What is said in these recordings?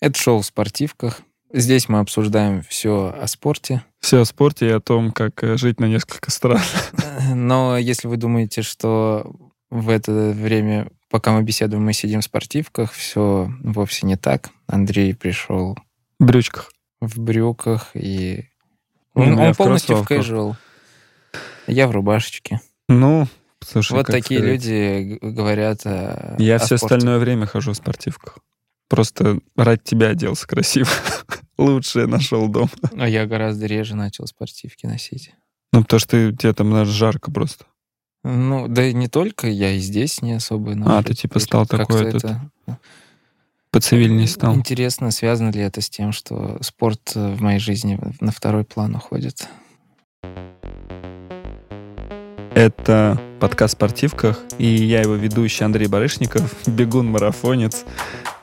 Это шоу в спортивках. Здесь мы обсуждаем все о спорте. Все о спорте и о том, как э, жить на несколько стран. Но если вы думаете, что в это время, пока мы беседуем, мы сидим в спортивках, все вовсе не так. Андрей пришел В брючках. в брюках и... Ну, Он, я он в полностью в кроссовках. casual. Я в рубашечке. Ну, слушай, вот такие сказать, люди говорят о, Я о все спорте. остальное время хожу в спортивках. Просто ради тебя оделся красиво. Лучшее нашел дом. А я гораздо реже начал спортивки носить. Ну, потому что тебе там даже жарко просто. Ну, да и не только, я и здесь не особо ношу. А, ты типа стал такой этот, это- Поцивильней стал. Интересно, связано ли это с тем, что спорт э, в моей жизни на второй план уходит? Это подкаст спортивках, и я его ведущий Андрей Барышников, бегун-марафонец.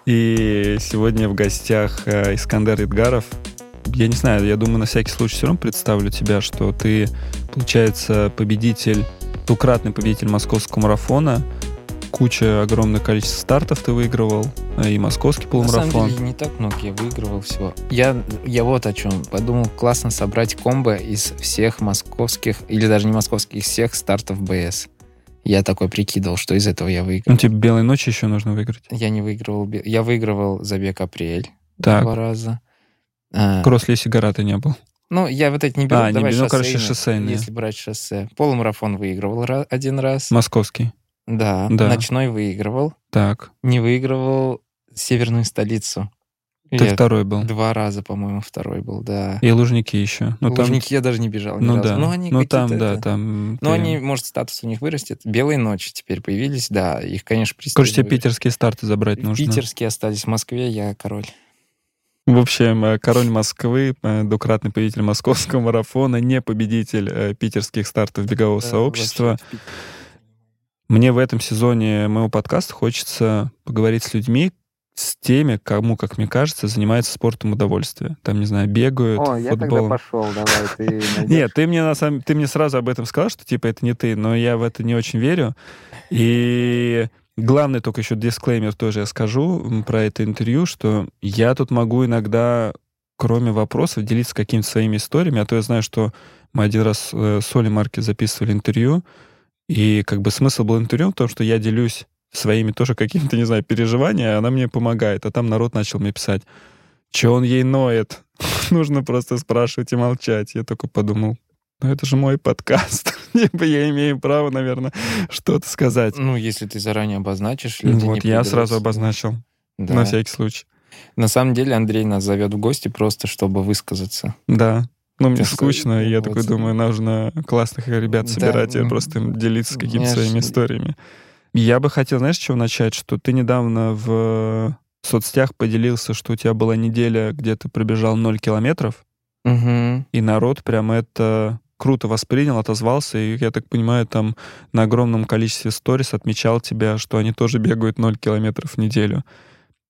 И сегодня в гостях э, Искандер Идгаров. Я не знаю, я думаю, на всякий случай все равно представлю тебя, что ты, получается, победитель, двукратный победитель московского марафона. Куча, огромное количество стартов ты выигрывал, э, и московский На полумарафон. самом деле не так много я выигрывал всего. Я, я вот о чем подумал. Классно собрать комбо из всех московских, или даже не московских, всех стартов БС. Я такой прикидывал, что из этого я выиграл. Ну, тебе белой ночи еще нужно выиграть. Я не выигрывал. Я выигрывал забег апрель Так, два раза. А, кросс Леси гора ты не был. Ну, я вот эти не беру. А, не давай беру, ну, короче, шоссейные. Если брать шоссе. Полумарафон выигрывал один раз. Московский. Да. Да. Ночной выигрывал. Так, Не выигрывал северную столицу. Ты Я второй был. Два раза, по-моему, второй был, да. И Лужники еще. Ну, там, Лужники я даже не бежал ни ну разу. да. Ну, они ну там, какие-то да, это- там. Ну, ты- они, может, статус у них вырастет. Белые ночи теперь появились, да. Их, конечно, Короче, тебе питерские старты забрать нужно. Питерские остались в Москве, я король. В общем, э, король Москвы, э, двукратный победитель московского марафона, не победитель э, питерских стартов бегового Да, сообщества. Мне в этом сезоне моего подкаста хочется поговорить с людьми, с теми, кому, как мне кажется, занимается спортом удовольствия. Там, не знаю, бегают, О, я тогда футболом. пошел, давай, ты. Нет, ты мне на самом ты мне сразу об этом сказал, что типа это не ты, но я в это не очень верю. И главное только еще дисклеймер тоже я скажу про это интервью, что я тут могу иногда, кроме вопросов, делиться какими-то своими историями, а то я знаю, что мы один раз э, с Олей Марки записывали интервью, и как бы смысл был интервью в том, что я делюсь своими тоже какими-то, не знаю, переживаниями, она мне помогает. А там народ начал мне писать, что он ей ноет. Нужно просто спрашивать и молчать. Я только подумал, ну это же мой подкаст. Я имею право, наверное, что-то сказать. Ну, если ты заранее обозначишь, люди Вот, я сразу обозначил, Да. на всякий случай. На самом деле Андрей нас зовет в гости просто, чтобы высказаться. Да. Ну, мне скучно, и я такой думаю, нужно классных ребят Да, собирать и просто им делиться какими-то своими историями. Я бы хотел, знаешь, с чего начать? Что ты недавно в соцсетях поделился, что у тебя была неделя, где ты пробежал 0 километров, Мгм. и народ прям это круто воспринял, отозвался, и, я так понимаю, там на огромном количестве сторис отмечал тебя, что они тоже бегают 0 километров в неделю.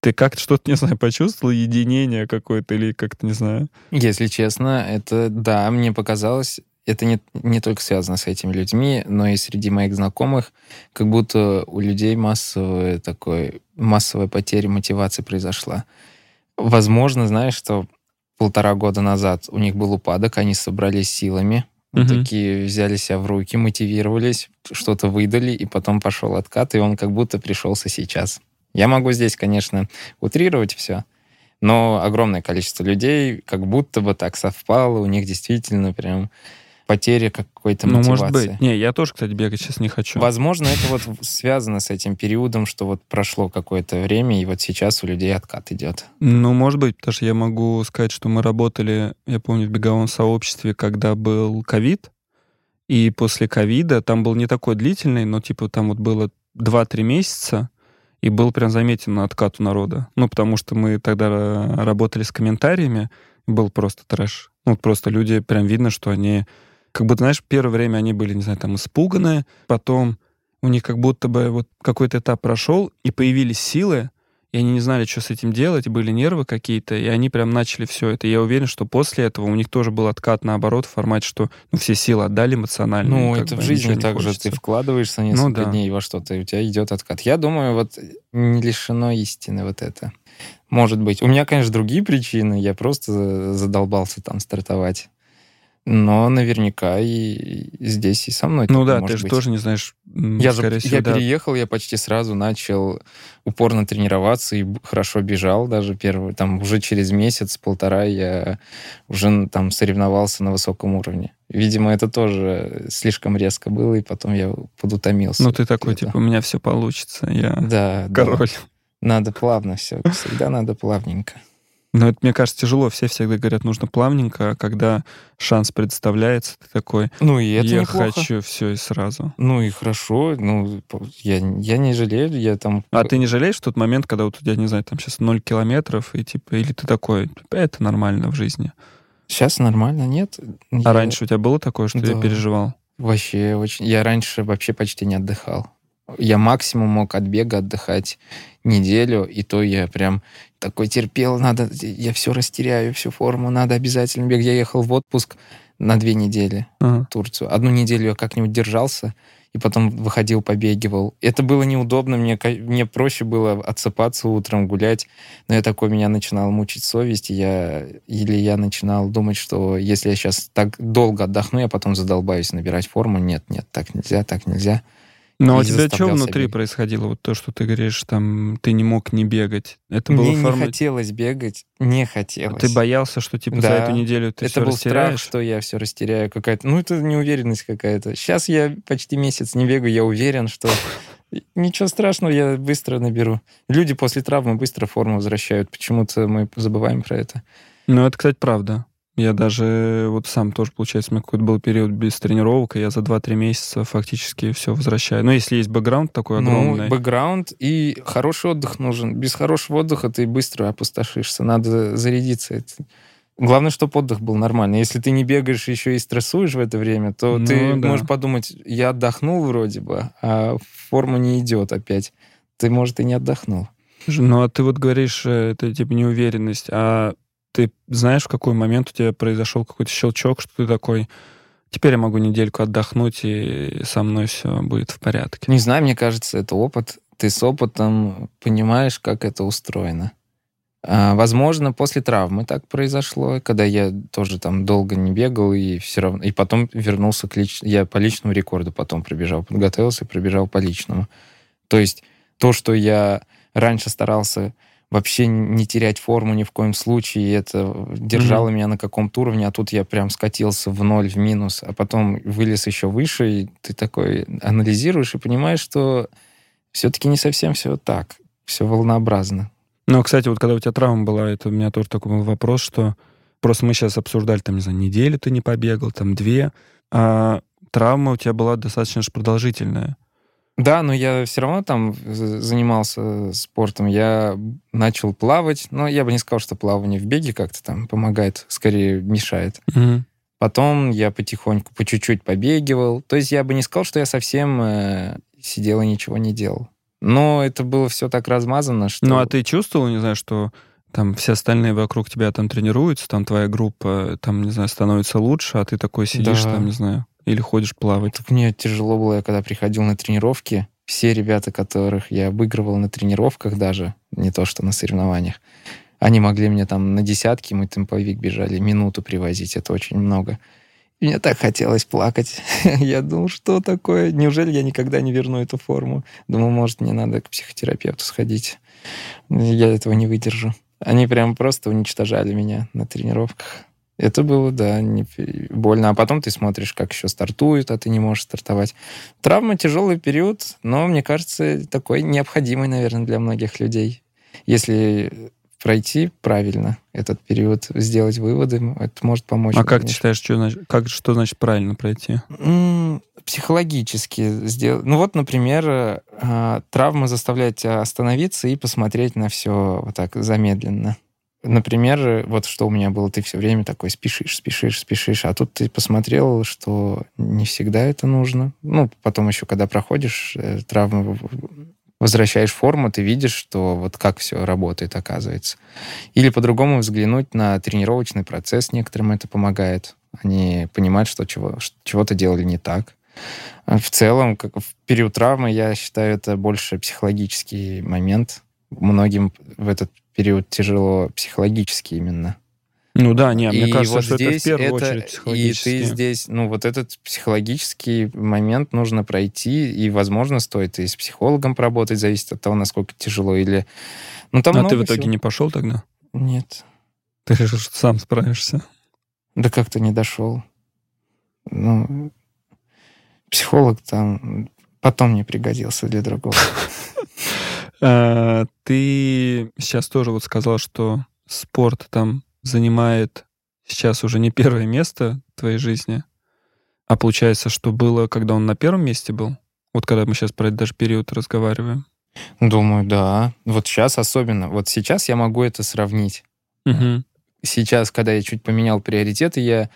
Ты как-то что-то, не знаю, почувствовал, единение какое-то или как-то, не знаю? Если честно, это, да, мне показалось, это не, не только связано с этими людьми, но и среди моих знакомых, как будто у людей массовая такой, массовая потеря мотивации произошла. Возможно, знаешь, что полтора года назад у них был упадок, они собрались силами, Мгм. такие взяли себя в руки, мотивировались, что-то выдали, и потом пошел откат, и он как будто пришелся сейчас. Я могу здесь, конечно, утрировать все, но огромное количество людей как будто бы так совпало, у них действительно прям потеря какой-то Ну, мотивации. может быть. Не, я тоже, кстати, бегать сейчас не хочу. Возможно, это вот связано с этим периодом, что вот прошло какое-то время, и вот сейчас у людей откат идет. Ну, может быть, потому что я могу сказать, что мы работали, я помню, в беговом сообществе, когда был ковид, и после ковида там был не такой длительный, но типа там вот было 2-3 месяца, и был прям заметен откат у народа. Ну, потому что мы тогда работали с комментариями, был просто трэш. Ну, просто люди, прям видно, что они... Как будто, знаешь, первое время они были, не знаю, там испуганы, потом у них как будто бы вот какой-то этап прошел, и появились силы, и они не знали, что с этим делать, были нервы какие-то, и они прям начали все это. И я уверен, что после этого у них тоже был откат наоборот в формате, что ну, все силы отдали эмоционально. Ну, это бы в жизни так же. Ты вкладываешься несколько да. дней во что-то, и у тебя идет откат. Я думаю, вот не лишено истины вот это. Может быть. У меня, конечно, другие причины. Я просто задолбался там стартовать. Но наверняка и здесь и со мной. Ну да, ты же быть. тоже не знаешь. Я же всего, я да. переехал, я почти сразу начал упорно тренироваться и хорошо бежал даже первый. Там уже через месяц, полтора я уже там соревновался на высоком уровне. Видимо, это тоже слишком резко было, и потом я подутомился. Ну ты такой, типа, у меня все получится, я да, король. Да. Надо плавно все, всегда надо плавненько. Но это, мне кажется, тяжело. Все всегда говорят, нужно плавненько, а когда шанс представляется, ты такой, ну, и это я неплохо. хочу все и сразу. Ну и хорошо. Ну, я, я не жалею, я там... А ты не жалеешь в тот момент, когда вот у тебя, не знаю, там сейчас 0 километров, и типа, или ты такой, это нормально в жизни? Сейчас нормально, нет. А я... раньше у тебя было такое, что да. я переживал? Вообще очень. Я раньше вообще почти не отдыхал. Я максимум мог от бега отдыхать неделю, и то я прям такой терпел, надо, я все растеряю, всю форму, надо обязательно бегать. Я ехал в отпуск на две недели uh-huh. в Турцию. Одну неделю я как-нибудь держался, и потом выходил, побегивал. Это было неудобно, мне, мне проще было отсыпаться утром, гулять, но я такой, меня начинал мучить совесть, я, или я начинал думать, что если я сейчас так долго отдохну, я потом задолбаюсь набирать форму. Нет, нет, так нельзя, так нельзя. Но у тебя что внутри бегать. происходило? Вот то, что ты говоришь, там, ты не мог не бегать. Это Мне было форма... не хотелось бегать, не хотелось. Ты боялся, что, типа, да. за эту неделю ты Это был растеряешь? страх, что я все растеряю какая-то. Ну, это неуверенность какая-то. Сейчас я почти месяц не бегаю, я уверен, что ничего страшного, я быстро наберу. Люди после травмы быстро форму возвращают. Почему-то мы забываем про это. Ну, это, кстати, правда. Я даже вот сам тоже, получается, у меня какой-то был период без тренировок, и я за 2-3 месяца фактически все возвращаю. Ну, если есть бэкграунд такой ну, огромный. Ну, бэкграунд и хороший отдых нужен. Без хорошего отдыха ты быстро опустошишься. Надо зарядиться. Это... Главное, чтобы отдых был нормальный. Если ты не бегаешь еще и стрессуешь в это время, то ну, ты да. можешь подумать, я отдохнул вроде бы, а форма не идет опять. Ты, может, и не отдохнул. Ну, а ты вот говоришь, э, это типа неуверенность, а ты знаешь, в какой момент у тебя произошел какой-то щелчок, что ты такой, теперь я могу недельку отдохнуть, и со мной все будет в порядке? Не знаю, мне кажется, это опыт. Ты с опытом понимаешь, как это устроено. А, возможно, после травмы так произошло, когда я тоже там долго не бегал, и все равно... И потом вернулся к лич... Я по личному рекорду потом пробежал, подготовился и пробежал по личному. То есть то, что я раньше старался вообще не терять форму ни в коем случае. И это держало mm-hmm. меня на каком-то уровне, а тут я прям скатился в ноль, в минус, а потом вылез еще выше, и ты такой анализируешь и понимаешь, что все-таки не совсем все так, все волнообразно. Ну, кстати, вот когда у тебя травма была, это у меня тоже такой был вопрос, что просто мы сейчас обсуждали, там, не знаю, неделю ты не побегал, там, две, а травма у тебя была достаточно же продолжительная. Да, но я все равно там занимался спортом. Я начал плавать, но я бы не сказал, что плавание в беге как-то там помогает, скорее мешает. Угу. Потом я потихоньку, по чуть-чуть побегивал. То есть я бы не сказал, что я совсем э, сидел и ничего не делал. Но это было все так размазано, что... Ну, а ты чувствовал, не знаю, что там все остальные вокруг тебя там тренируются, там твоя группа, там, не знаю, становится лучше, а ты такой сидишь да. там, не знаю, или ходишь плавать? Так мне тяжело было, я когда приходил на тренировки. Все ребята, которых я обыгрывал на тренировках даже, не то что на соревнованиях, они могли мне там на десятки, мы темповик бежали, минуту привозить, это очень много. И мне так хотелось плакать. я думал, что такое? Неужели я никогда не верну эту форму? Думал, может, мне надо к психотерапевту сходить. Я этого не выдержу. Они прям просто уничтожали меня на тренировках. Это было, да, не больно. А потом ты смотришь, как еще стартуют, а ты не можешь стартовать. Травма тяжелый период, но мне кажется, такой необходимый, наверное, для многих людей. Если пройти правильно этот период, сделать выводы, это может помочь. А как ты считаешь, что значит, как, что значит правильно пройти? психологически сделать. Ну вот, например, э, травма заставляет тебя остановиться и посмотреть на все вот так замедленно. Например, вот что у меня было, ты все время такой спешишь, спешишь, спешишь, а тут ты посмотрел, что не всегда это нужно. Ну, потом еще, когда проходишь э, травму, возвращаешь форму, ты видишь, что вот как все работает, оказывается. Или по-другому взглянуть на тренировочный процесс, некоторым это помогает. Они понимают, что чего, чего-то делали не так. В целом, как в период травмы, я считаю, это больше психологический момент, многим в этот период тяжело психологически именно. Ну да, не, мне И кажется, вот что это в здесь первую это- очередь И психологически. ты здесь, ну, вот этот психологический момент нужно пройти, и, возможно, стоит и с психологом поработать, зависит от того, насколько тяжело, или... Ну, там А ты в итоге всего. не пошел тогда? Нет. Ты решил, что сам справишься? Да как-то не дошел. Ну, психолог там потом не пригодился для другого. А, Ты сейчас тоже вот сказал, что спорт там занимает сейчас уже не первое место в твоей жизни, а получается, что было, когда он на первом месте был? Вот когда мы сейчас про этот даже период разговариваем. Думаю, да. Вот сейчас особенно. Вот сейчас я могу это сравнить. Мгм. Сейчас, когда я чуть поменял приоритеты, я,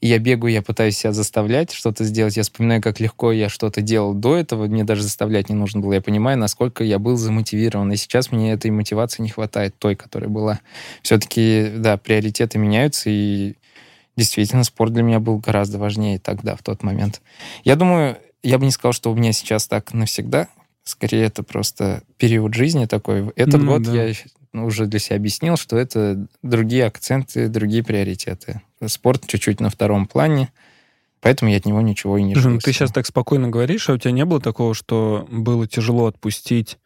я бегаю, я пытаюсь себя заставлять что-то сделать. Я вспоминаю, как легко я что-то делал до этого. Мне даже заставлять не нужно было. Я понимаю, насколько я был замотивирован. И сейчас мне этой мотивации не хватает, той, которая была. Все-таки, да, приоритеты меняются, и действительно спорт для меня был гораздо важнее тогда, в тот момент. Я думаю, я бы не сказал, что у меня сейчас так навсегда. Скорее, это просто период жизни такой. Этот Ну год да. я ну, уже для себя объяснил, что это другие акценты, другие приоритеты. Спорт чуть-чуть на втором плане, поэтому я от него ничего и не жду. ты сейчас так спокойно говоришь, а у тебя не было такого, что было тяжело отпустить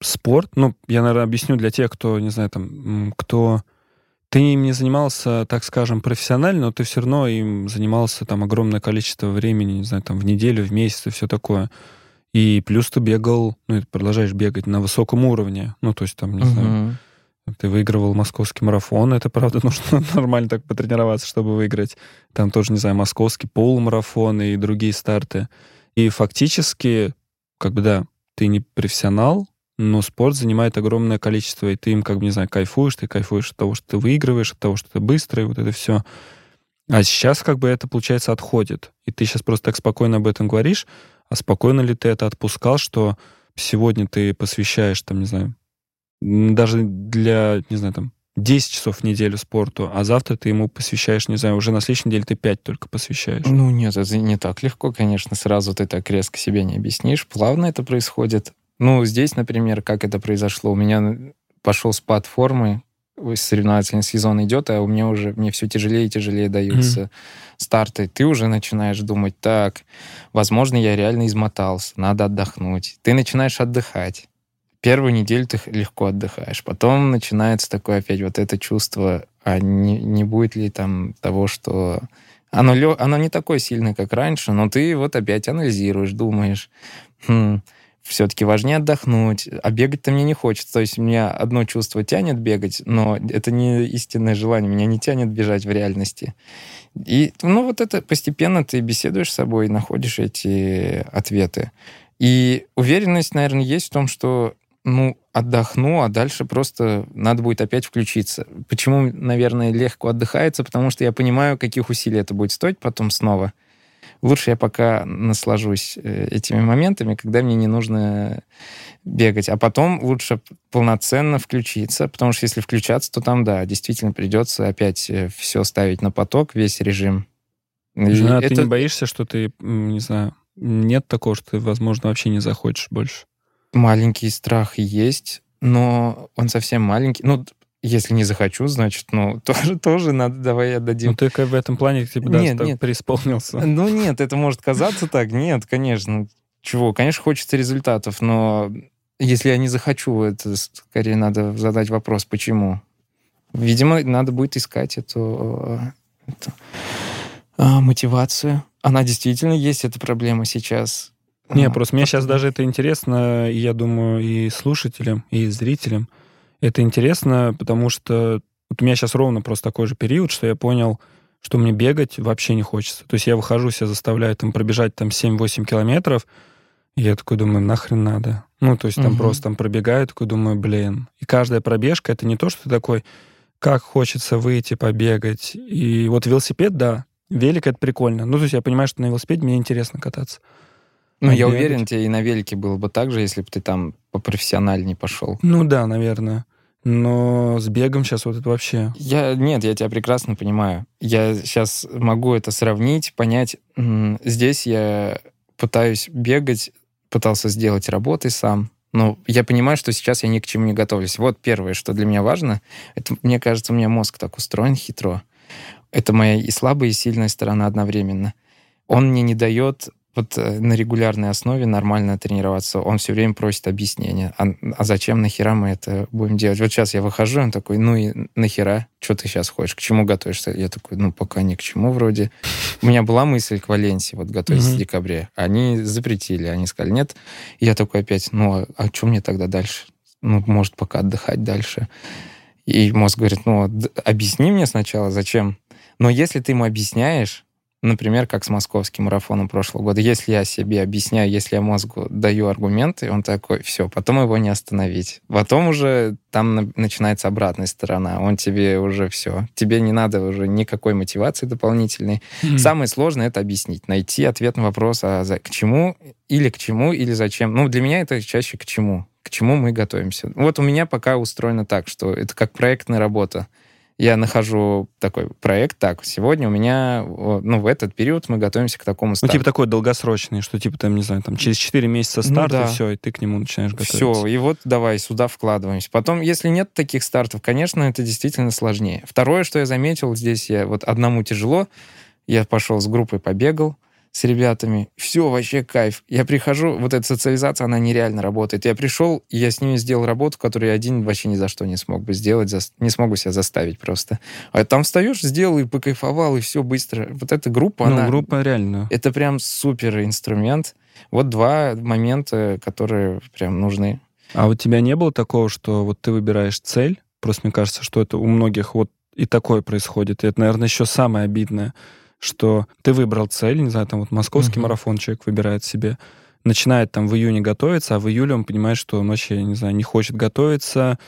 спорт? Ну, я, наверное, объясню для тех, кто, не знаю, там, кто... Ты им не занимался, так скажем, профессионально, но ты все равно им занимался там огромное количество времени, не знаю, там, в неделю, в месяц и все такое. И плюс ты бегал, ну, и продолжаешь бегать на высоком уровне. Ну, то есть там, не знаю, Мгм. Ты выигрывал московский марафон, это, правда, нужно нормально так потренироваться, чтобы выиграть. Там тоже, не знаю, московский полумарафон и другие старты. И фактически, как бы, да, ты не профессионал, но спорт занимает огромное количество, и ты им, как бы, не знаю, кайфуешь, ты кайфуешь от того, что ты выигрываешь, от того, что ты быстрый, вот это все. А сейчас, как бы, это, получается, отходит. И ты сейчас просто так спокойно об этом говоришь, а спокойно ли ты это отпускал, что сегодня ты посвящаешь, там, не знаю, даже для, не знаю, там, 10 часов в неделю спорту, а завтра ты ему посвящаешь, не знаю, уже на следующей неделе ты 5 только посвящаешь. Ну нет, это не так легко, конечно. Сразу ты так резко себе не объяснишь. Плавно это происходит. Ну, здесь, например, как это произошло. У меня пошел спад формы, соревновательный сезон идет, а у меня уже, мне все тяжелее и тяжелее даются старты. Ты уже начинаешь думать, так, возможно, я реально измотался, надо отдохнуть. Ты начинаешь отдыхать. Первую неделю ты легко отдыхаешь. Потом начинается такое опять вот это чувство, а не, не будет ли там того, что... Оно, оно не такое сильное, как раньше, но ты вот опять анализируешь, думаешь, «Хм, все-таки важнее отдохнуть, а бегать-то мне не хочется. То есть меня одно чувство тянет бегать, но это не истинное желание, меня не тянет бежать в реальности. И, ну, вот это постепенно ты беседуешь с собой, находишь эти ответы. И уверенность, наверное, есть в том, что, ну, отдохну, а дальше просто надо будет опять включиться. Почему, наверное, легко отдыхается? Потому что я понимаю, каких усилий это будет стоить потом снова. Лучше я пока наслажусь э, этими моментами, когда мне не нужно бегать. А потом лучше полноценно включиться, потому что если включаться, то там, да, действительно придется опять все ставить на поток, весь режим. Жена, это- ты не боишься, что ты, не знаю, нет такого, что ты, возможно, вообще не захочешь больше? Маленький страх есть, но он совсем маленький. Ну, если не захочу, значит, ну, тоже, тоже надо, давай отдадим. Ну, ты как в этом плане, типа, да, Нет, нет. преисполнился. Ну, нет, это может казаться так. Нет, конечно. Чего? Конечно, хочется результатов, но если я не захочу, это скорее надо задать вопрос, почему. Видимо, надо будет искать эту, эту, а, мотивацию. Она действительно есть, эта проблема сейчас. Не, просто мне сейчас даже это интересно, я думаю, и слушателям, и зрителям. Это интересно, потому что вот у меня сейчас ровно просто такой же период, что я понял, что мне бегать вообще не хочется. То есть я выхожу, себя заставляю там пробежать там 7-8 километров, и я такой думаю, нахрен надо. Ну, то есть там Мгм. просто там пробегаю, такой думаю, блин. И каждая пробежка — это не то, что ты такой, как хочется выйти, побегать. И вот велосипед, да, велик — это прикольно. Ну, то есть я понимаю, что на велосипеде мне интересно кататься. Ну, я уверен, тебе и на велике было бы так же, если бы ты там попрофессиональней пошел. Ну да, наверное. Но с бегом сейчас вот это вообще... Я, нет, я тебя прекрасно понимаю. Я сейчас могу это сравнить, понять. Здесь я пытаюсь бегать, пытался сделать работы сам. Ну, я понимаю, что сейчас я ни к чему не готовлюсь. Вот первое, что для меня важно, это, мне кажется, у меня мозг так устроен хитро. Это моя и слабая, и сильная сторона одновременно. Он мне не дает вот э, на регулярной основе нормально тренироваться, он все время просит объяснения. А, а зачем, нахера мы это будем делать? Вот сейчас я выхожу, он такой, ну и нахера? Что ты сейчас хочешь? К чему готовишься? Я такой, ну пока ни к чему вроде. У меня была мысль к Валенсии вот готовиться mm-hmm. в декабре. Они запретили, они сказали нет. И я такой опять, ну а, а что мне тогда дальше? Ну, может, пока отдыхать дальше. И мозг говорит, ну, объясни мне сначала, зачем. Но если ты ему объясняешь, Например, как с московским марафоном прошлого года. Если я себе объясняю, если я мозгу даю аргументы, он такой, все, потом его не остановить. Потом уже там начинается обратная сторона. Он тебе уже все. Тебе не надо уже никакой мотивации дополнительной. Mm-hmm. Самое сложное это объяснить, найти ответ на вопрос, а за, к чему или к чему, или зачем. Ну, для меня это чаще к чему. К чему мы готовимся. Вот у меня пока устроено так, что это как проектная работа я нахожу такой проект, так, сегодня у меня, ну, в этот период мы готовимся к такому старту. Ну, типа такой долгосрочный, что типа там, не знаю, там через 4 месяца старт, ну, да. и все, и ты к нему начинаешь готовиться. Все, и вот давай сюда вкладываемся. Потом, если нет таких стартов, конечно, это действительно сложнее. Второе, что я заметил, здесь я вот одному тяжело, я пошел с группой, побегал, с ребятами. Все, вообще кайф. Я прихожу, вот эта социализация, она нереально работает. Я пришел, и я с ними сделал работу, которую я один вообще ни за что не смог бы сделать, за, не смогу себя заставить просто. А там встаешь, сделал и покайфовал, и все быстро. Вот эта группа, ну, она... группа реально. Это прям супер инструмент. Вот два момента, которые прям нужны. А у тебя не было такого, что вот ты выбираешь цель? Просто мне кажется, что это у многих вот и такое происходит. И это, наверное, еще самое обидное что ты выбрал цель, не знаю, там вот московский uh-huh. марафон человек выбирает себе, начинает там в июне готовиться, а в июле он понимает, что он вообще, не знаю, не хочет готовиться,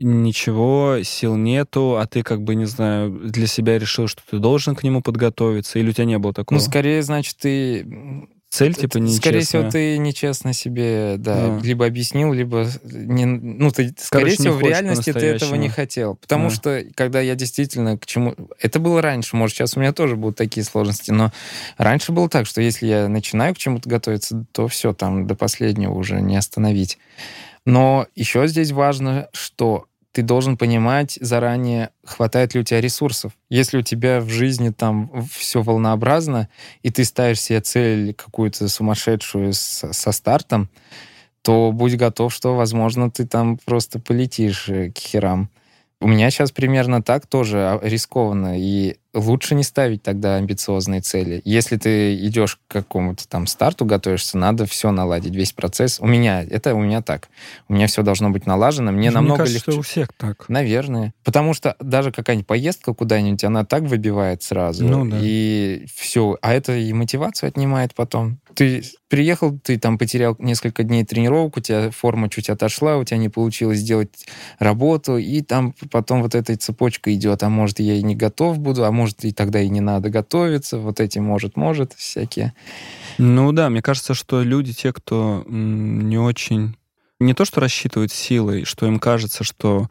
ничего, сил нету, а ты как бы, не знаю, для себя решил, что ты должен к нему подготовиться, или у тебя не было такого? Ну, скорее, значит, ты цель, типа, нечестная. Скорее всего, ты нечестно себе, да, да. либо объяснил, либо не, ну, ты, скорее Короче, всего, в реальности ты этого не хотел. Потому да. что, когда я действительно к чему... Это было раньше, может, сейчас у меня тоже будут такие сложности, но раньше было так, что если я начинаю к чему-то готовиться, то все, там, до последнего уже не остановить. Но еще здесь важно, что ты должен понимать заранее, хватает ли у тебя ресурсов. Если у тебя в жизни там все волнообразно, и ты ставишь себе цель какую-то сумасшедшую с, со стартом, то будь готов, что, возможно, ты там просто полетишь э, к херам. У меня сейчас примерно так тоже а, рискованно. И лучше не ставить тогда амбициозные цели. Если ты идешь к какому-то там старту, готовишься, надо все наладить, весь процесс. У меня, это у меня так. У меня все должно быть налажено. Мне, Мне намного кажется, легче. Что у всех так. Наверное. Потому что даже какая-нибудь поездка куда-нибудь, она так выбивает сразу. Ну, да. И все. А это и мотивацию отнимает потом. Ты приехал, ты там потерял несколько дней тренировок, у тебя форма чуть отошла, у тебя не получилось сделать работу, и там потом вот эта цепочка идет. А может, я и не готов буду, а может, и тогда и не надо готовиться, вот эти может, может, всякие. Ну да, мне кажется, что люди, те, кто не очень... Не то, что рассчитывают силой, что им кажется, что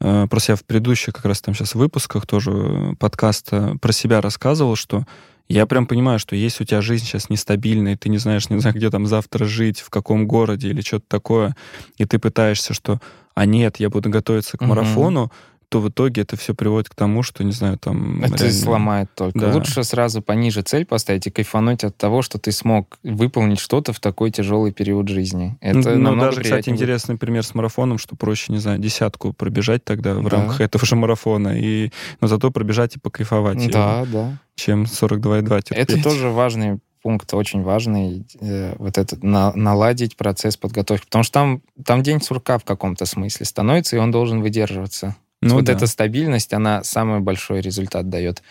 э, Просто я в предыдущих как раз там сейчас выпусках тоже э, подкаста про себя рассказывал, что я прям понимаю, что если у тебя жизнь сейчас нестабильная, и ты не знаешь, не знаю, где там завтра жить, в каком городе или что-то такое, и ты пытаешься, что, а нет, я буду готовиться к марафону, то в итоге это все приводит к тому, что, не знаю, там... Это реально... сломает только. Да. Лучше сразу пониже цель поставить и кайфануть от того, что ты смог выполнить что-то в такой тяжелый период жизни. Это ну, даже, кстати, будет. интересный пример с марафоном, что проще, не знаю, десятку пробежать тогда в да. рамках этого же марафона, и, но зато пробежать и покайфовать. Да, его, да. Чем 42,2 терпеть. Это тоже важный пункт очень важный, э, вот этот на, наладить процесс подготовки, потому что там, там день сурка в каком-то смысле становится, и он должен выдерживаться. Ну, вот да. эта стабильность, она самый большой результат дает.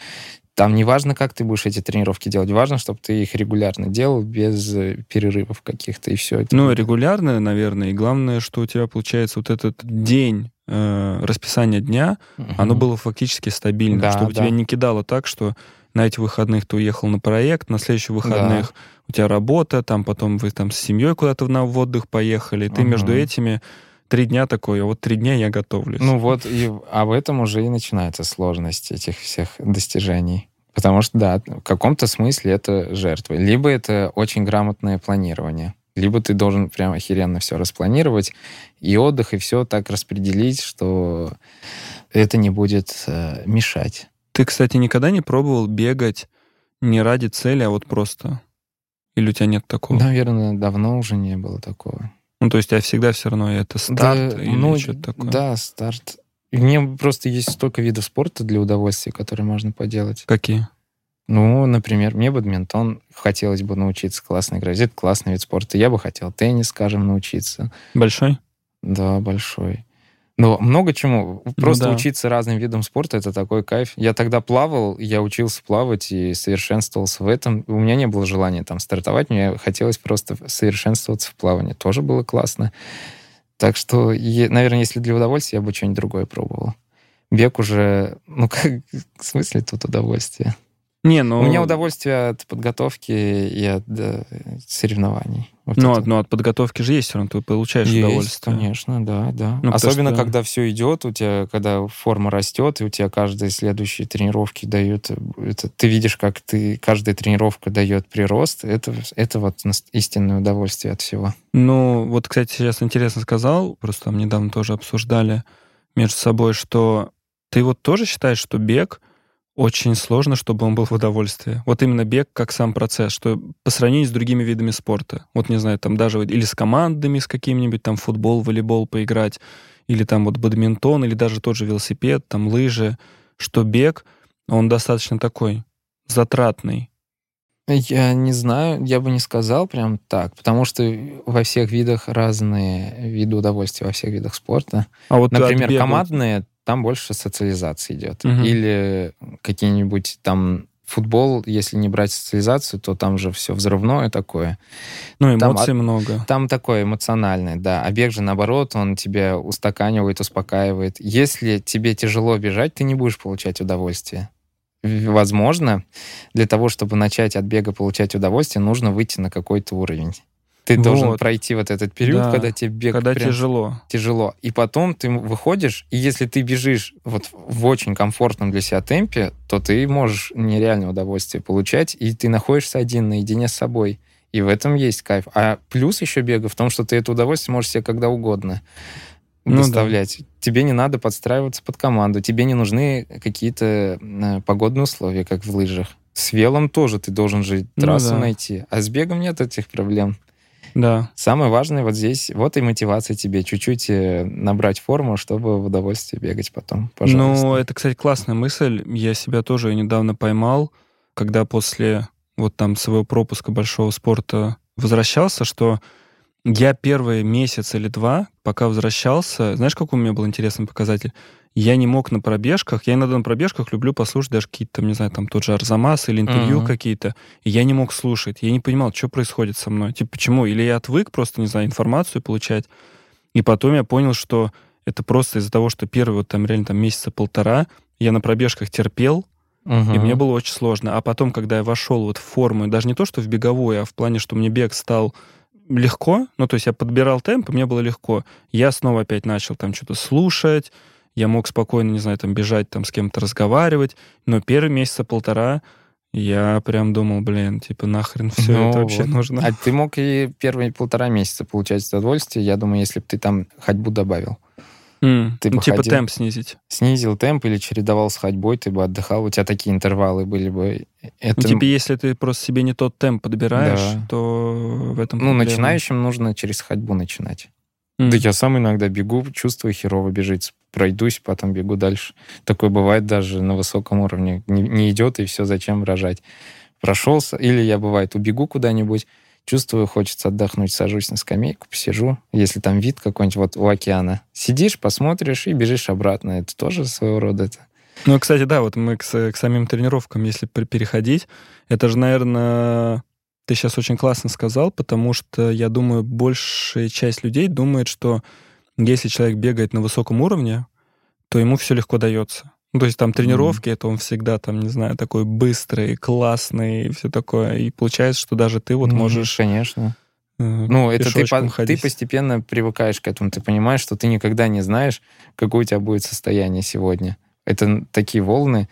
Там не важно, как ты будешь эти тренировки делать, важно, чтобы ты их регулярно делал без э, перерывов каких-то, и все. Это ну, регулярно, наверное, и главное, что у тебя получается вот этот день э, расписания дня, угу. оно было фактически стабильно, да, чтобы да. тебя не кидало так, что на этих выходных ты уехал на проект, на следующих выходных да. у тебя работа, там потом вы там с семьей куда-то на отдых поехали, ты угу. между этими три дня такой, а вот три дня я готовлюсь. Ну вот, и об этом уже и начинается сложность этих всех достижений. Потому что, да, в каком-то смысле это жертва. Либо это очень грамотное планирование. Либо ты должен прям охеренно все распланировать, и отдых, и все так распределить, что это не будет э, мешать. Ты, кстати, никогда не пробовал бегать не ради цели, а вот просто? Или у тебя нет такого? Наверное, давно уже не было такого. Ну, то есть, а всегда все равно это старт да, или ну, что-то такое? Да, старт. Мне просто есть столько видов спорта для удовольствия, которые можно поделать. Какие? Ну, например, мне бадминтон хотелось бы научиться классно играть. Это классный вид спорта. Я бы хотел теннис, скажем, научиться. Большой? Да, большой. Но много чему. Ну просто ну, да. учиться разным видам спорта это такой кайф. Я тогда плавал, я учился плавать и совершенствовался в этом. У меня не было желания там стартовать, мне хотелось просто совершенствоваться в плавании. Тоже было классно. Так что, наверное, если для удовольствия, я бы что-нибудь другое пробовал. Бег уже, ну как, в смысле тут удовольствие? Не, ну... У меня удовольствие от подготовки и от да, соревнований. Вот ну, от, ну, от подготовки же есть все равно, ты получаешь есть, удовольствие. конечно, да, да. Ну, Особенно, что... когда все идет, у тебя, когда форма растет, и у тебя каждые следующие тренировки дают... Это, ты видишь, как ты каждая тренировка дает прирост. Это, это вот истинное удовольствие от всего. Ну, вот, кстати, сейчас интересно сказал, просто там недавно тоже обсуждали между собой, что ты вот тоже считаешь, что бег — очень сложно, чтобы он был в удовольствие. Вот именно бег как сам процесс, что по сравнению с другими видами спорта. Вот, не знаю, там даже или с командами, с какими-нибудь, там футбол, волейбол поиграть, или там вот бадминтон, или даже тот же велосипед, там лыжи, что бег, он достаточно такой затратный. Я не знаю, я бы не сказал прям так, потому что во всех видах разные виды удовольствия, во всех видах спорта. А вот Например, командные там больше социализации идет. Угу. Или какие-нибудь там футбол, если не брать социализацию, то там же все взрывное такое. Ну, эмоций там, много. Там такое эмоциональное, да. А бег же, наоборот, он тебя устаканивает, успокаивает. Если тебе тяжело бежать, ты не будешь получать удовольствие. Возможно, для того, чтобы начать от бега получать удовольствие, нужно выйти на какой-то уровень. Ты вот. должен пройти вот этот период, да. когда тебе бег когда тяжело. Тяжело. И потом ты выходишь, и если ты бежишь вот в очень комфортном для себя темпе, то ты можешь нереальное удовольствие получать, и ты находишься один наедине с собой. И в этом есть кайф. А плюс еще бега в том, что ты это удовольствие можешь себе когда угодно ну, доставлять. Да. Тебе не надо подстраиваться под команду, тебе не нужны какие-то э, погодные условия, как в лыжах. С велом тоже ты должен же ну трассу ну, да. найти, а с бегом нет этих проблем. Да. Самое важное вот здесь, вот и мотивация тебе чуть-чуть э, набрать форму, чтобы в удовольствие бегать потом, пожалуйста. Ну, это, кстати, классная мысль. Я себя тоже недавно поймал, когда после вот там своего пропуска большого спорта возвращался, что я первый месяц или два, пока возвращался, знаешь, какой у меня был интересный показатель? Я не мог на пробежках, я иногда на пробежках люблю послушать даже какие-то, не знаю, там тот же Арзамас или интервью uh-huh. какие-то, и я не мог слушать, я не понимал, что происходит со мной, типа, почему? Или я отвык просто, не знаю, информацию получать, и потом я понял, что это просто из-за того, что первый вот там реально там месяца полтора я на пробежках терпел, uh-huh. и мне было очень сложно. А потом, когда я вошел вот в форму, даже не то, что в беговую, а в плане, что мне бег стал легко, ну, то есть я подбирал темп, и мне было легко. Я снова опять начал там что-то слушать, я мог спокойно, не знаю, там бежать, там с кем-то разговаривать, но первые месяца полтора я прям думал, блин, типа нахрен все ну, это вообще вот. нужно. А ты мог и первые полтора месяца получать удовольствие, я думаю, если бы ты там ходьбу добавил. Mm. Ты ну, типа ходил, темп снизить. Снизил темп или чередовал с ходьбой, ты бы отдыхал, у тебя такие интервалы были бы. Это... Ну, типа, если ты просто себе не тот темп подбираешь, да. то в этом Ну, проблема. начинающим нужно через ходьбу начинать. Mm. Да я сам иногда бегу, чувствую херово бежить, пройдусь, потом бегу дальше. Такое бывает даже на высоком уровне. Не, не идет, и все, зачем рожать. Прошелся, или я, бывает, убегу куда-нибудь, чувствую, хочется отдохнуть, сажусь на скамейку, посижу, если там вид какой-нибудь вот у океана. Сидишь, посмотришь и бежишь обратно. Это тоже своего рода это. Ну, кстати, да, вот мы к, к самим тренировкам, если переходить, это же, наверное, ты сейчас очень классно сказал, потому что я думаю, большая часть людей думает, что если человек бегает на высоком уровне, то ему все легко дается. Ну, то есть там тренировки, mm-hmm. это он всегда там, не знаю, такой быстрый, классный и все такое. И получается, что даже ты вот mm-hmm, можешь... Конечно. Э, ну, это ты, ты постепенно привыкаешь к этому. Ты понимаешь, что ты никогда не знаешь, какое у тебя будет состояние сегодня. Это такие волны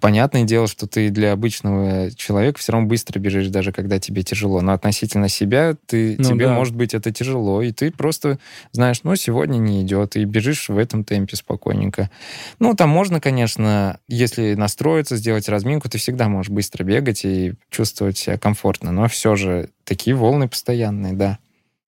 понятное дело, что ты для обычного человека все равно быстро бежишь, даже когда тебе тяжело. Но относительно себя ты, ну, тебе, да. может быть, это тяжело, и ты просто знаешь, ну, сегодня не идет, и бежишь в этом темпе спокойненько. Ну, там можно, конечно, если настроиться, сделать разминку, ты всегда можешь быстро бегать и чувствовать себя комфортно. Но все же такие волны постоянные, да.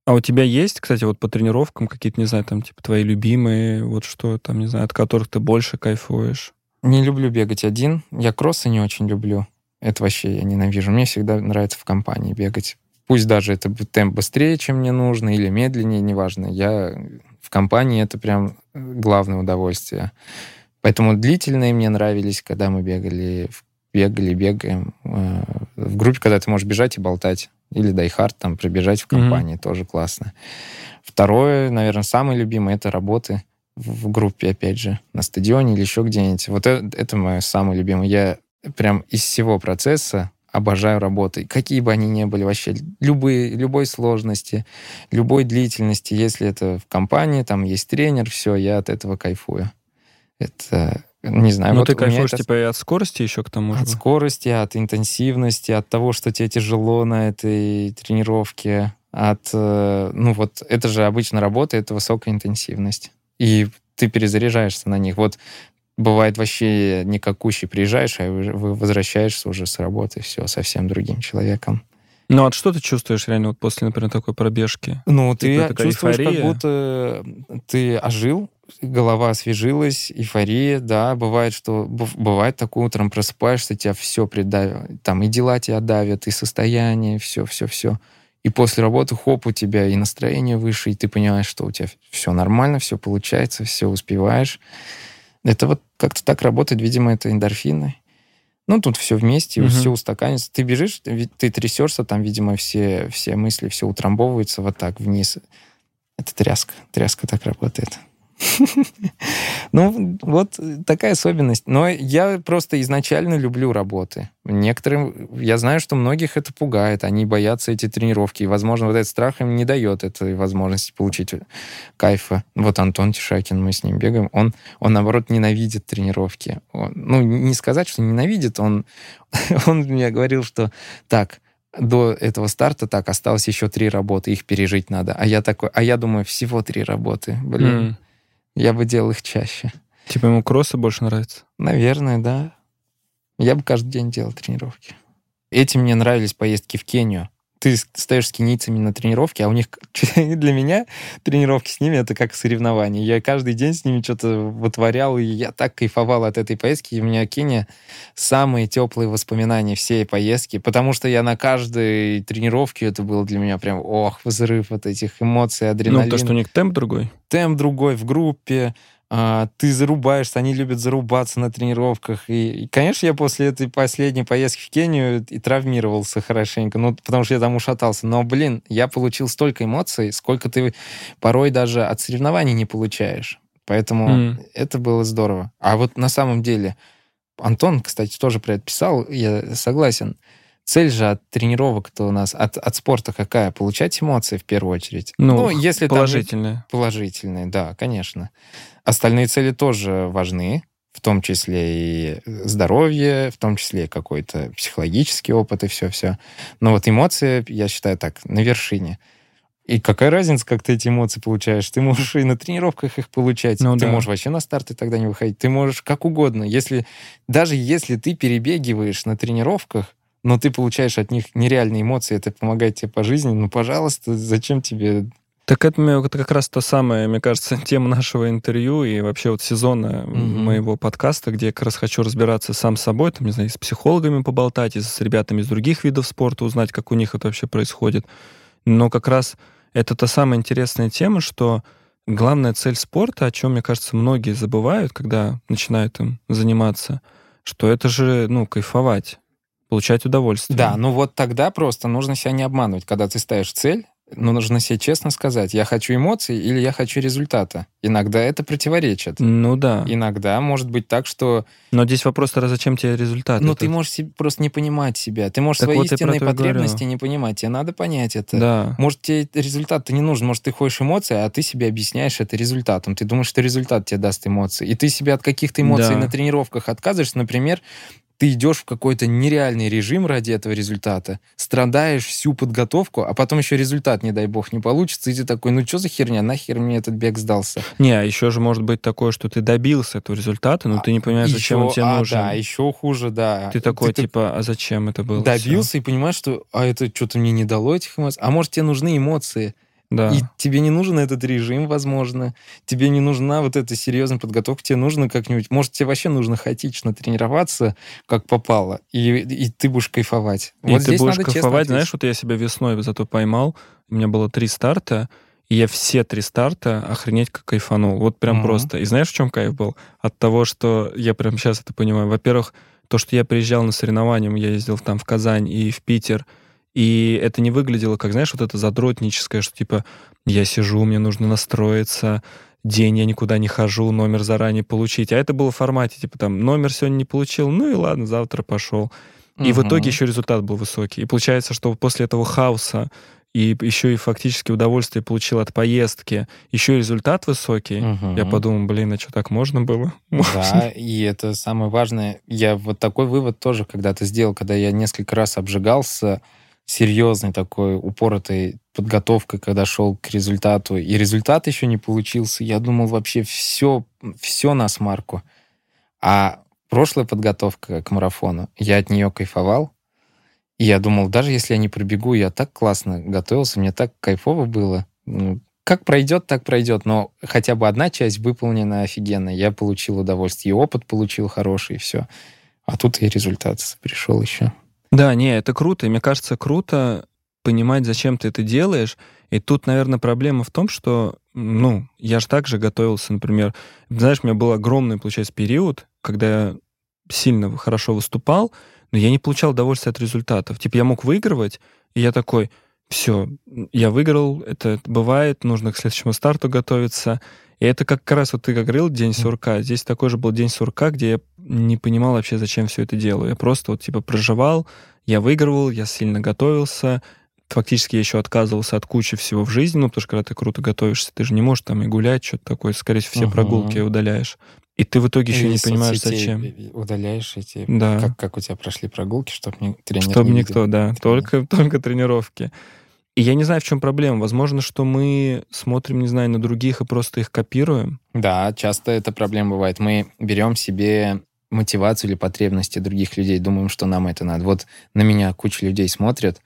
А у тебя есть, кстати, вот по тренировкам какие-то, не знаю, там, типа, твои любимые, вот что там, не знаю, от которых ты больше кайфуешь? Не люблю бегать один. Я кроссы не очень люблю. Это вообще я ненавижу. Мне всегда нравится в компании бегать. Пусть даже это темп быстрее, чем мне нужно, или медленнее, неважно. Я в компании это прям главное удовольствие. Поэтому длительные мне нравились, когда мы бегали, бегали, бегаем. Э, в группе, когда ты можешь бежать и болтать. Или дайхард, там, пробежать в компании, mm-hmm. тоже классно. Второе, наверное, самое любимое, это работы в группе, опять же, на стадионе или еще где-нибудь. Вот это, это мое самое любимое. Я прям из всего процесса обожаю работы. Какие бы они ни были вообще, любые, любой сложности, любой длительности, если это в компании, там есть тренер, все, я от этого кайфую. Это, не знаю. Но вот ты кайфуешь, это... типа, и от скорости еще к тому же? От скорости, от интенсивности, от того, что тебе тяжело на этой тренировке, от... Э, ну вот, это же обычно работа, это высокая интенсивность и ты перезаряжаешься на них. Вот бывает вообще никакущий, приезжаешь, а вы возвращаешься уже с работы, все, совсем другим человеком. Ну, а что ты чувствуешь реально вот после, например, такой пробежки? Ну, ты чувствуешь, эйфория? как будто ты ожил, голова освежилась, эйфория, да, бывает, что бывает такое утром просыпаешься, тебя все придавит, там и дела тебя давят, и состояние, все, все, все. И после работы, хоп, у тебя и настроение выше, и ты понимаешь, что у тебя все нормально, все получается, все успеваешь. Это вот как-то так работает, видимо, это эндорфины. Ну, тут все вместе, угу. все устаканится. Ты бежишь, ты, ты трясешься, там, видимо, все, все мысли, все утрамбовывается вот так вниз. Это тряска. Тряска так работает. Ну, вот такая особенность. Но я просто изначально люблю работы. Некоторым, я знаю, что многих это пугает, они боятся эти тренировки, и, возможно, вот этот страх им не дает этой возможности получить кайфа. Вот Антон Тишакин, мы с ним бегаем, он, он наоборот, ненавидит тренировки. Он, ну, не сказать, что ненавидит, он, он мне говорил, что так, до этого старта так осталось еще три работы, их пережить надо. А я такой, а я думаю, всего три работы. Блин, mm. Я бы делал их чаще. Типа ему кроссы больше нравятся? Наверное, да. Я бы каждый день делал тренировки. Этим мне нравились поездки в Кению ты стоишь с кенийцами на тренировке, а у них для меня тренировки с ними это как соревнование. Я каждый день с ними что-то вытворял, и я так кайфовал от этой поездки. И у меня Кения самые теплые воспоминания всей поездки, потому что я на каждой тренировке, это было для меня прям, ох, взрыв вот этих эмоций, адреналина. Ну, то, что у них темп другой. Темп другой в группе, ты зарубаешься, они любят зарубаться на тренировках. И, и, конечно, я после этой последней поездки в Кению и травмировался хорошенько, ну, потому что я там ушатался. Но, блин, я получил столько эмоций, сколько ты порой даже от соревнований не получаешь. Поэтому mm. это было здорово. А вот на самом деле, Антон, кстати, тоже про это писал, я согласен. Цель же от тренировок-то у нас, от, от спорта какая? Получать эмоции в первую очередь. Ну, ну если положительные. Там, положительные, да, конечно. Остальные цели тоже важны, в том числе и здоровье, в том числе и какой-то психологический опыт и все-все. Но вот эмоции, я считаю так, на вершине. И какая разница, как ты эти эмоции получаешь? Ты можешь и на тренировках их получать. Ну, ты да. можешь вообще на старты тогда не выходить. Ты можешь как угодно. Если, даже если ты перебегиваешь на тренировках, но ты получаешь от них нереальные эмоции, это помогает тебе по жизни, ну, пожалуйста, зачем тебе так это, это как раз та самая, мне кажется, тема нашего интервью и вообще вот сезона mm-hmm. моего подкаста, где я как раз хочу разбираться сам с собой, там, не знаю, с психологами поболтать, и с ребятами из других видов спорта узнать, как у них это вообще происходит. Но как раз это та самая интересная тема, что главная цель спорта, о чем, мне кажется, многие забывают, когда начинают им заниматься, что это же, ну, кайфовать получать удовольствие. Да, ну вот тогда просто нужно себя не обманывать. Когда ты ставишь цель, Но нужно себе честно сказать, я хочу эмоций или я хочу результата. Иногда это противоречит. Ну да. Иногда может быть так, что... Но здесь вопрос тогда, зачем тебе результат? Этот? ты можешь просто не понимать себя. Ты можешь Так свои вот истинные потребности не понимать. Тебе надо понять это. Да. Может, тебе результат-то не нужен. Может, ты хочешь эмоции, а ты себе объясняешь это результатом. Ты думаешь, что результат тебе даст эмоции. И ты себе от каких-то эмоций Да. на тренировках отказываешься. Например, ты идешь в какой-то нереальный режим ради этого результата, страдаешь всю подготовку, а потом еще результат, не дай бог, не получится, и ты такой, ну что за херня, нахер мне этот бег сдался? Не, а еще же может быть такое, что ты добился этого результата, но ты не понимаешь, зачем он тебе а, нужен. Да, еще хуже, да. Ты такой, так типа, а зачем это было? добился и понимаешь, что а это что-то мне не дало этих эмоций. А может, тебе нужны эмоции. Да. и тебе не нужен этот режим, возможно. Тебе не нужна вот эта серьезная подготовка. Тебе нужно как-нибудь... Может, тебе вообще нужно хаотично тренироваться, как попало, и, и ты будешь кайфовать. И вот ты будешь кайфовать, знаешь, вот я себя весной зато поймал, у меня было три старта, и я все три старта охренеть как кайфанул. Вот прям Мгм. просто. И знаешь, в чем кайф был? От того, что я прям сейчас это понимаю. Во-первых, то, что я приезжал на соревнования, я ездил там в Казань и в Питер, и это не выглядело, как, знаешь, вот это задротническое, что типа я сижу, мне нужно настроиться, день я никуда не хожу, номер заранее получить. А это было в формате, типа там, номер сегодня не получил, ну и ладно, завтра пошел. И в Мгм. итоге еще результат был высокий. И получается, что после этого хаоса и еще и фактически удовольствие получил от поездки, еще и результат высокий. Мгм. Я подумал, блин, а что так можно было? Да, и это самое важное. Я вот такой вывод тоже когда-то сделал, когда я несколько раз обжигался серьезной такой упоротой подготовкой, когда шел к результату, и результат еще не получился. Я думал вообще все, все на смарку. А прошлая подготовка к марафону, я от нее кайфовал. Я думал, даже если я не пробегу, я так классно готовился, мне так кайфово было. Ну, как пройдет, так пройдет, но хотя бы одна часть выполнена офигенно. Я получил удовольствие, и опыт получил хороший, и все. А тут и результат пришел еще. Да, не, это круто. И мне кажется, круто понимать, зачем ты это делаешь. И тут, наверное, проблема в том, что, ну, я же также готовился, например, знаешь, у меня был огромный, получается, период, когда я сильно хорошо выступал, но я не получал удовольствия от результатов. Типа я мог выигрывать, и я такой, все, я выиграл, это бывает, нужно к следующему старту готовиться. И это как раз вот ты как говорил, день сурка. Здесь такой же был день сурка, где я не понимал вообще, зачем все это делаю. Я просто вот типа проживал, я выигрывал, я сильно готовился, фактически я еще отказывался от кучи всего в жизни, ну, потому что когда ты круто готовишься, ты же не можешь там и гулять, что-то такое, скорее всего, все Мгм. прогулки удаляешь. И ты в итоге еще И не понимаешь, зачем. Удаляешь эти... Да. Как, как у тебя прошли прогулки, чтобы тренер Чтобы не никто, видел. да, Тренер. только, только тренировки. И я не знаю, в чем проблема. Возможно, что мы смотрим, не знаю, на других и просто их копируем. Да, часто эта проблема бывает. Мы берем себе мотивацию или потребности других людей, думаем, что нам это надо. Вот на меня куча людей смотрят,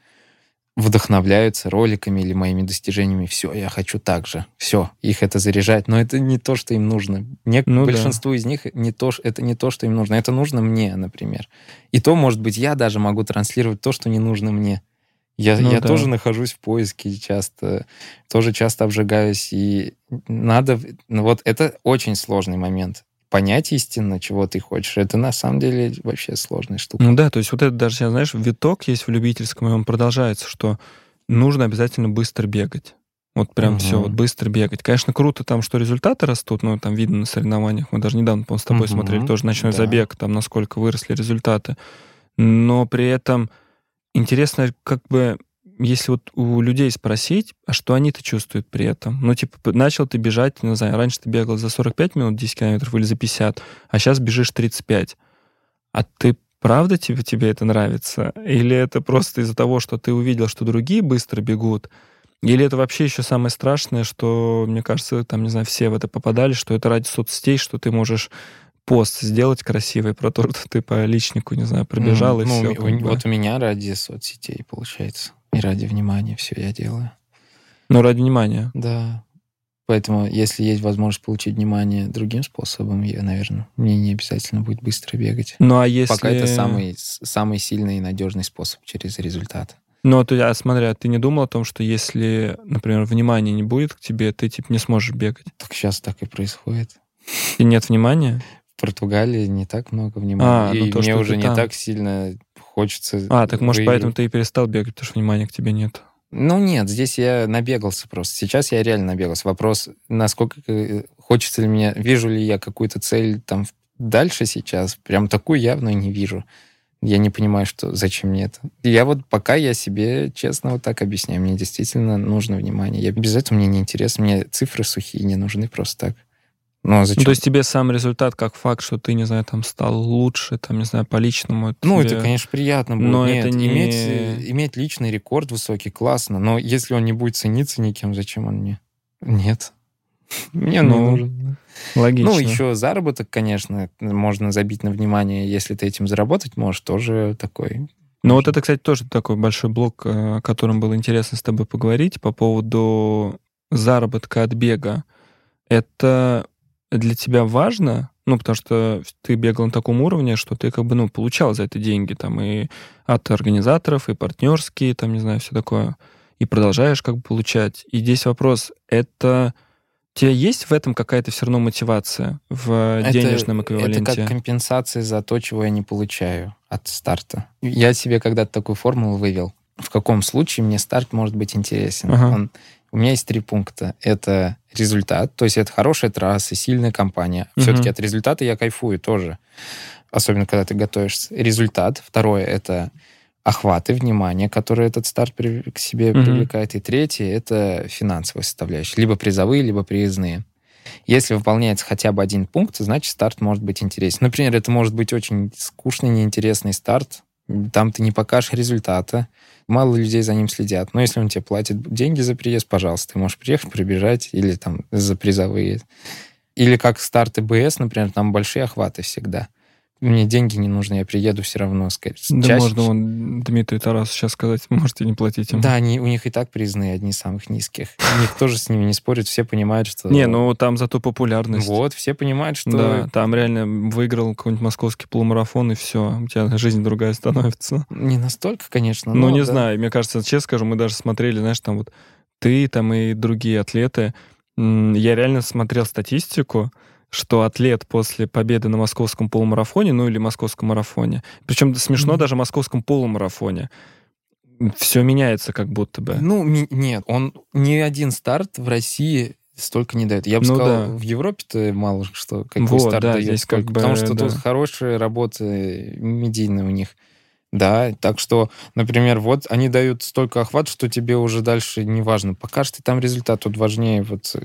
вдохновляются роликами или моими достижениями. Все, я хочу так же. Все, их это заряжает. Но это не то, что им нужно. Не, Ну да. большинству из них не то, это не то, что им нужно. Это нужно мне, например. И то, может быть, я даже могу транслировать то, что не нужно мне. Я, Ну я да. тоже нахожусь в поиске часто, тоже часто обжигаюсь. И надо... Ну вот это очень сложный момент. Понять истинно, чего ты хочешь, это на самом деле вообще сложная штука. Ну да, то есть вот это даже, сейчас, знаешь, виток есть в любительском, и он продолжается, что нужно обязательно быстро бегать. Вот прям Мгм. все, вот быстро бегать. Конечно, круто там, что результаты растут, ну, там видно на соревнованиях. Мы даже недавно, по с тобой Мгм. смотрели тоже ночной Да. забег, там, насколько выросли результаты. Но при этом интересно, как бы, если вот у людей спросить, а что они-то чувствуют при этом? Ну, типа, начал ты бежать, не знаю, раньше ты бегал за 45 минут 10 километров или за 50, а сейчас бежишь 35. А ты правда тебе, тебе это нравится? Или это просто из-за того, что ты увидел, что другие быстро бегут? Или это вообще еще самое страшное, что, мне кажется, там, не знаю, все в это попадали, что это ради соцсетей, что ты можешь пост сделать красивый про то, что ты по личнику, не знаю, пробежал, и ну, все. у- Вот у меня ради соцсетей, получается. И ради внимания все я делаю. Ну, ради внимания. Да. Поэтому, если есть возможность получить внимание другим способом, я, наверное, мне не обязательно будет быстро бегать. Ну, а если... Пока это самый, самый сильный и надежный способ через результат. Ну, ты, а смотри, а ты не думал о том, что если, например, внимания не будет к тебе, ты, типа, не сможешь бегать? Так сейчас так и происходит. И нет внимания? В Португалии не так много внимания. А, ну и то, мне уже не там. так сильно хочется... А, так может, выигрывать. поэтому ты и перестал бегать, потому что внимания к тебе нет. Ну нет, здесь я набегался просто. Сейчас я реально набегался. Вопрос, насколько э, хочется ли мне, вижу ли я какую-то цель там дальше сейчас, прям такую явную не вижу. Я не понимаю, что зачем мне это. Я вот пока я себе честно вот так объясняю. Мне действительно нужно внимание. Я без этого мне не интересно. Мне цифры сухие не нужны просто так. Ну, а зачем? Ну, то есть тебе сам результат как факт, что ты, не знаю, там стал лучше, там, не знаю, по личному. Это ну, тебе... это, конечно, приятно будет. Но Нет, это не... иметь, э, иметь личный рекорд высокий, классно. Но если он не будет цениться никем, зачем он мне? Нет. Мне ну, не нужен. Логично. Ну, еще заработок, конечно, можно забить на внимание, если ты этим заработать можешь, тоже такой. Ну, вот это, кстати, тоже такой большой блок, э, о котором было интересно с тобой поговорить по поводу заработка от бега. Это для тебя важно, ну, потому что ты бегал на таком уровне, что ты как бы, ну, получал за это деньги там и от организаторов, и партнерские, там, не знаю, все такое, и продолжаешь как бы получать. И здесь вопрос, это у тебя есть в этом какая-то все равно мотивация в это, денежном эквиваленте? Это как компенсация за то, чего я не получаю от старта. Я себе когда-то такую формулу вывел. В каком случае мне старт может быть интересен? Ага. Он, у меня есть три пункта. Это результат, то есть это хорошая трасса, сильная компания. Угу. Все-таки от результата я кайфую тоже, особенно когда ты готовишься. Результат. Второе — это охваты внимания, которые этот старт к себе mm-hmm. привлекает. И третье — это финансовая составляющая. Либо призовые, либо приездные. Если выполняется хотя бы один пункт, значит, старт может быть интересен. Например, это может быть очень скучный, неинтересный старт. Там ты не покажешь результата. Мало людей за ним следят. Но если он тебе платит деньги за приезд, пожалуйста, ты можешь приехать, прибежать или там за призовые. Или как старт ИБС, например, там большие охваты всегда мне деньги не нужны, я приеду все равно. Скорее. Да Чаще... можно вон Дмитрий Тарас сейчас сказать, можете не платить им. Да, они, у них и так признаны одни из самых низких. Никто же с ними не спорит, все понимают, что... Не, ну там зато популярность. Вот, все понимают, что... Да, там реально выиграл какой-нибудь московский полумарафон, и все, у тебя жизнь другая становится. Не настолько, конечно. Ну, не да. знаю, мне кажется, честно скажу, мы даже смотрели, знаешь, там вот ты там и другие атлеты, я реально смотрел статистику, что атлет после победы на московском полумарафоне, ну или московском марафоне, причем смешно mm-hmm. даже московском полумарафоне, все меняется как будто бы. Ну, нет, он ни один старт в России столько не дает. Я бы ну, сказал, да. в Европе-то мало что какой вот, старт да, дает. Сколько, как бы, потому что да. тут хорошая работа медийная у них. Да, так что, например, вот они дают столько охват, что тебе уже дальше не важно. Покажешь ты там результат, тут важнее вот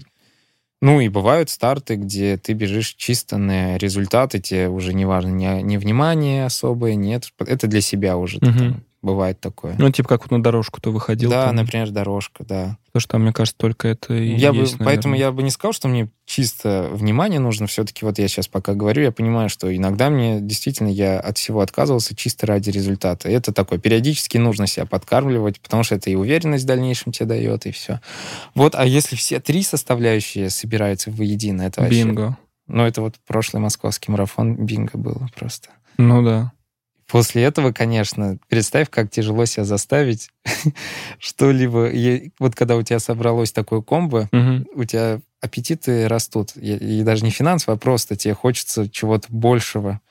ну и бывают старты, где ты бежишь чисто на результаты, тебе уже не важно ни, ни внимание особое, нет. Это для себя уже. Угу. Там, Бывает такое. Ну, типа как вот на дорожку ты выходил. Да, там. например, дорожка, да. Потому что мне кажется, только это и я есть, бы, Поэтому я бы не сказал, что мне чисто внимание нужно. Все-таки вот я сейчас пока говорю, я понимаю, что иногда мне действительно я от всего отказывался чисто ради результата. Это такое, периодически нужно себя подкармливать, потому что это и уверенность в дальнейшем тебе дает, и все. Вот, а если все три составляющие собираются воедино, это вообще... Бинго. Ну, это вот прошлый московский марафон бинго было просто. Ну да. После этого, конечно, представь, как тяжело себя заставить что-либо. Вот когда у тебя собралось такое комбо, угу. у тебя аппетиты растут. И, и даже не финансово, а просто тебе хочется чего-то большего.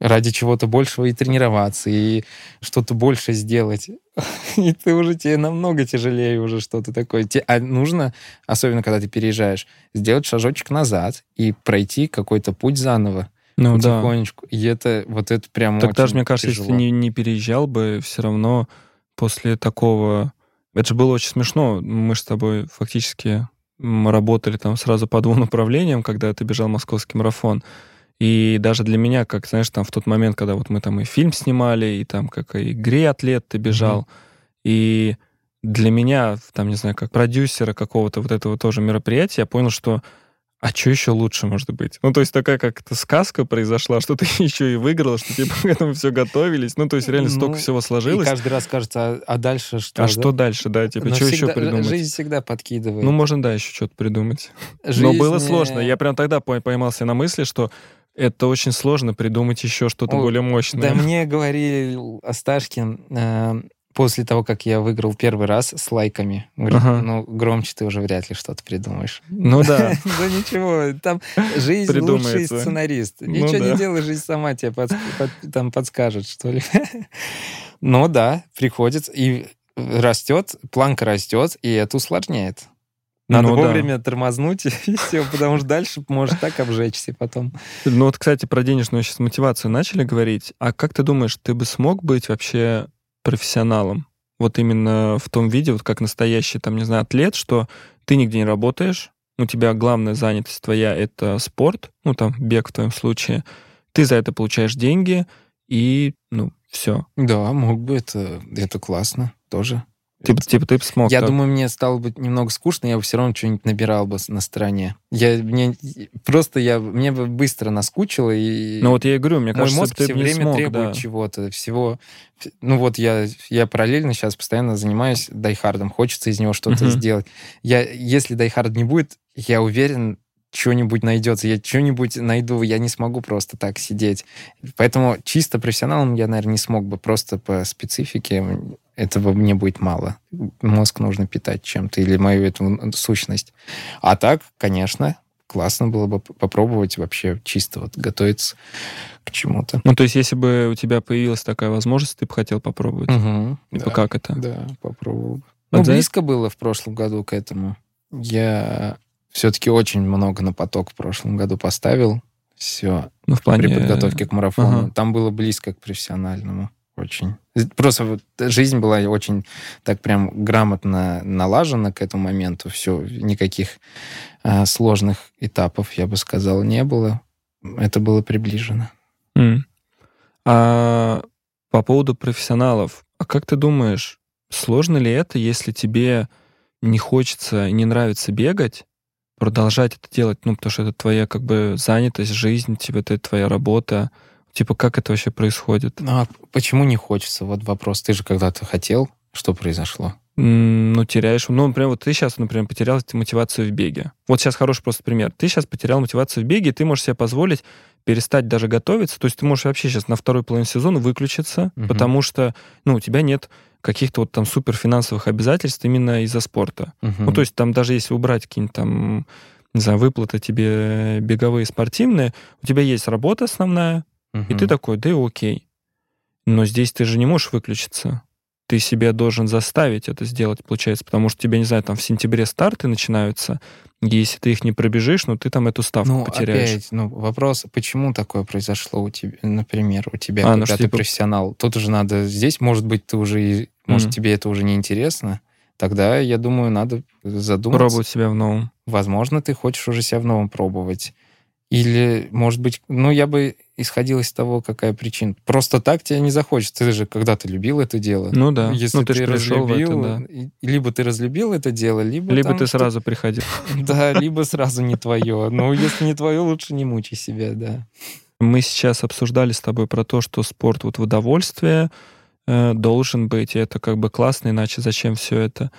Ради чего-то большего и тренироваться, и что-то больше сделать. И ты уже тебе намного тяжелее уже что-то такое. А нужно, особенно когда ты переезжаешь, сделать шажочек назад и пройти какой-то путь заново ну, потихонечку. Да. И это вот это прям Так даже, мне кажется, тяжело. если ты не, не переезжал бы, все равно после такого... Это же было очень смешно. Мы же с тобой фактически работали там сразу по двум направлениям, когда ты бежал московский марафон. И даже для меня, как, знаешь, там в тот момент, когда вот мы там и фильм снимали, и там как и игре атлет ты бежал, mm-hmm. и для меня, там, не знаю, как продюсера какого-то вот этого тоже мероприятия, я понял, что а что еще лучше может быть? Ну, то есть такая как-то сказка произошла, что ты еще и выиграл, что типа к этому все готовились. Ну, то есть реально столько ну, всего сложилось. И каждый раз кажется, а, а дальше что? А да? что дальше, да? Типа, Но что всегда, еще придумать? Жизнь всегда подкидывает. Ну, можно, да, еще что-то придумать. Жизнь... Но было сложно. Я прям тогда поймался на мысли, что это очень сложно придумать еще что-то более мощное. Да мне говорил Асташкин, э, после того, как я выиграл первый раз с лайками. Говорит, ага. ну, громче ты уже вряд ли что-то придумаешь. Ну да. Да ничего, там жизнь лучший сценарист. Ну ничего не делай, жизнь сама тебе там подскажет, что ли. Ну да, приходится. И растет, планка растет, и это усложняет. Надо Ну да. вовремя тормознуть, и все, потому что дальше может так обжечься потом. Ну вот, кстати, про денежную сейчас мотивацию начали говорить. А как ты думаешь, ты бы смог быть вообще профессионалом? Вот именно в том виде, вот как настоящий, там, не знаю, атлет, что ты нигде не работаешь, у тебя главная занятость твоя — это спорт, ну, там, бег в твоем случае, ты за это получаешь деньги, и, ну, все. Да, мог бы, это, это классно тоже. Типа, типа ты бы смог. Я так? думаю, мне стало бы немного скучно, я бы все равно что-нибудь набирал бы на стороне. Я, мне, просто я, мне бы быстро наскучило, и Ну вот я и говорю, мне кажется, мозг ты все время смог, требует да. чего-то, всего. Ну вот я, я параллельно сейчас постоянно занимаюсь дайхардом, хочется из него что-то Мгм. сделать. Я, если дайхард не будет, я уверен, что-нибудь найдется, я что-нибудь найду, я не смогу просто так сидеть. Поэтому чисто профессионалом я, наверное, не смог бы, просто по специфике этого мне будет мало. Мозг нужно питать чем-то или мою эту сущность. А так, конечно, классно было бы попробовать вообще чисто вот готовиться к чему-то. Ну, то есть, если бы у тебя появилась такая возможность, ты бы хотел попробовать. Мгм. Типа, Да. как это? Да, попробовал бы. А Ну, за близко было в прошлом году к этому. Я все-таки очень много на поток в прошлом году поставил. Все, Ну, в плане... при подготовке к марафону. ага. Там было близко к профессиональному. Очень. Просто вот жизнь была очень так прям грамотно налажена к этому моменту. Все, никаких а, сложных этапов, я бы сказал, не было. Это было приближено. М. А по поводу профессионалов, а как ты думаешь, сложно ли это, если тебе не хочется и не нравится бегать, продолжать это делать, ну, потому что это твоя как бы занятость, жизнь, типа, это твоя работа. Типа, как это вообще происходит? Ну, а почему не хочется? Вот вопрос. Ты же когда-то хотел, что произошло? Ну, теряешь... Ну, например, вот ты сейчас, например, потерял мотивацию в беге. Вот сейчас хороший просто пример. Ты сейчас потерял мотивацию в беге, и ты можешь себе позволить перестать даже готовиться. То есть ты можешь вообще сейчас на второй половине сезона выключиться, Мгм. потому что, ну, у тебя нет каких-то вот там супер финансовых обязательств именно из-за спорта. Ну, то есть там даже если убрать какие-нибудь там, не знаю, выплаты тебе беговые, спортивные, у тебя есть работа основная, и ты такой, да и окей. Но здесь ты же не можешь выключиться. Ты себя должен заставить это сделать, получается, потому что тебе, не знаю, там в сентябре старты начинаются, если ты их не пробежишь, ну ты там эту ставку Ну, потеряешь. опять, ну, вопрос, почему такое произошло у тебя, например, у тебя, А, ну, когда что, ты типа- профессионал? Тут уже надо, здесь, может быть, ты уже, может, Мгм. тебе это уже не интересно, тогда, я думаю, надо задуматься. Пробовать себя в новом. Возможно, ты хочешь уже себя в новом пробовать. Или, может быть, ну, я бы исходил из того, какая причина. Просто так тебе не захочется. Ты же когда-то любил это дело. Ну да. Если ну, ты, ты, разлюбил, это, да. либо ты разлюбил это дело, либо... Либо ты сразу приходил. Да, либо сразу не твое. Ну, если не твое, лучше не мучай себя, да. Мы сейчас обсуждали с тобой про то, что спорт вот в удовольствие э, должен быть, и это как бы классно, иначе зачем все это.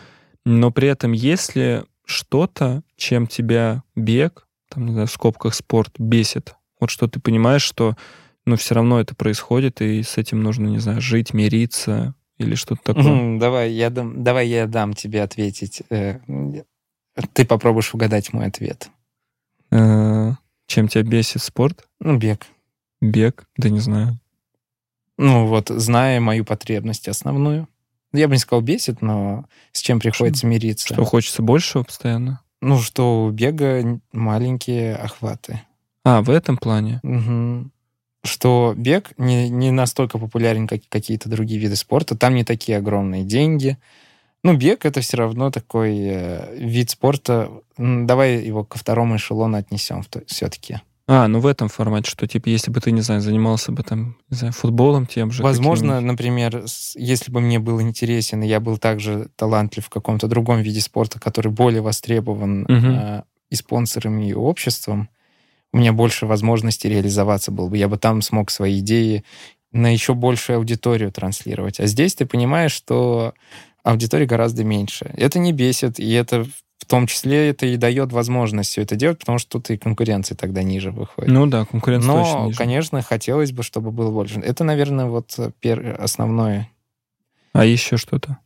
Но при этом, если что-то, чем тебя бег, там, не знаю, в скобках спорт бесит, вот что ты понимаешь, что ну, все равно это происходит, и с этим нужно, не знаю, жить, мириться или что-то такое. Давай я, дам, давай я дам тебе ответить. Э, Ты попробуешь угадать мой ответ. Э, Чем тебя бесит спорт? Ну, бег. Бег? Да не знаю. Ну, вот, зная мою потребность основную. Я бы не сказал бесит, но с чем приходится мириться. Что хочется большего постоянно? Ну, что у бега маленькие охваты. А, в этом плане. Мгм. Что бег не, не настолько популярен, как какие-то другие виды спорта. Там не такие огромные деньги. Ну, бег это все равно такой э, вид спорта. Давай его ко второму эшелону отнесем все-таки. А, ну в этом формате, что типа, если бы ты, не знаю, занимался бы там, не знаю, футболом тем же. Возможно, например, если бы мне был интересен, и я был также талантлив в каком-то другом виде спорта, который более востребован Мгм. э, и спонсорами, и обществом, у меня больше возможностей реализоваться было бы. Я бы там смог свои идеи на еще большую аудиторию транслировать. А здесь ты понимаешь, что аудитории гораздо меньше. Это не бесит, и это в том числе это и дает возможность все это делать, потому что тут и конкуренция тогда ниже выходит. Ну да, конкуренция точно Но, ниже. конечно, хотелось бы, чтобы было больше. Это, наверное, вот э, пер- основное. А еще что-то?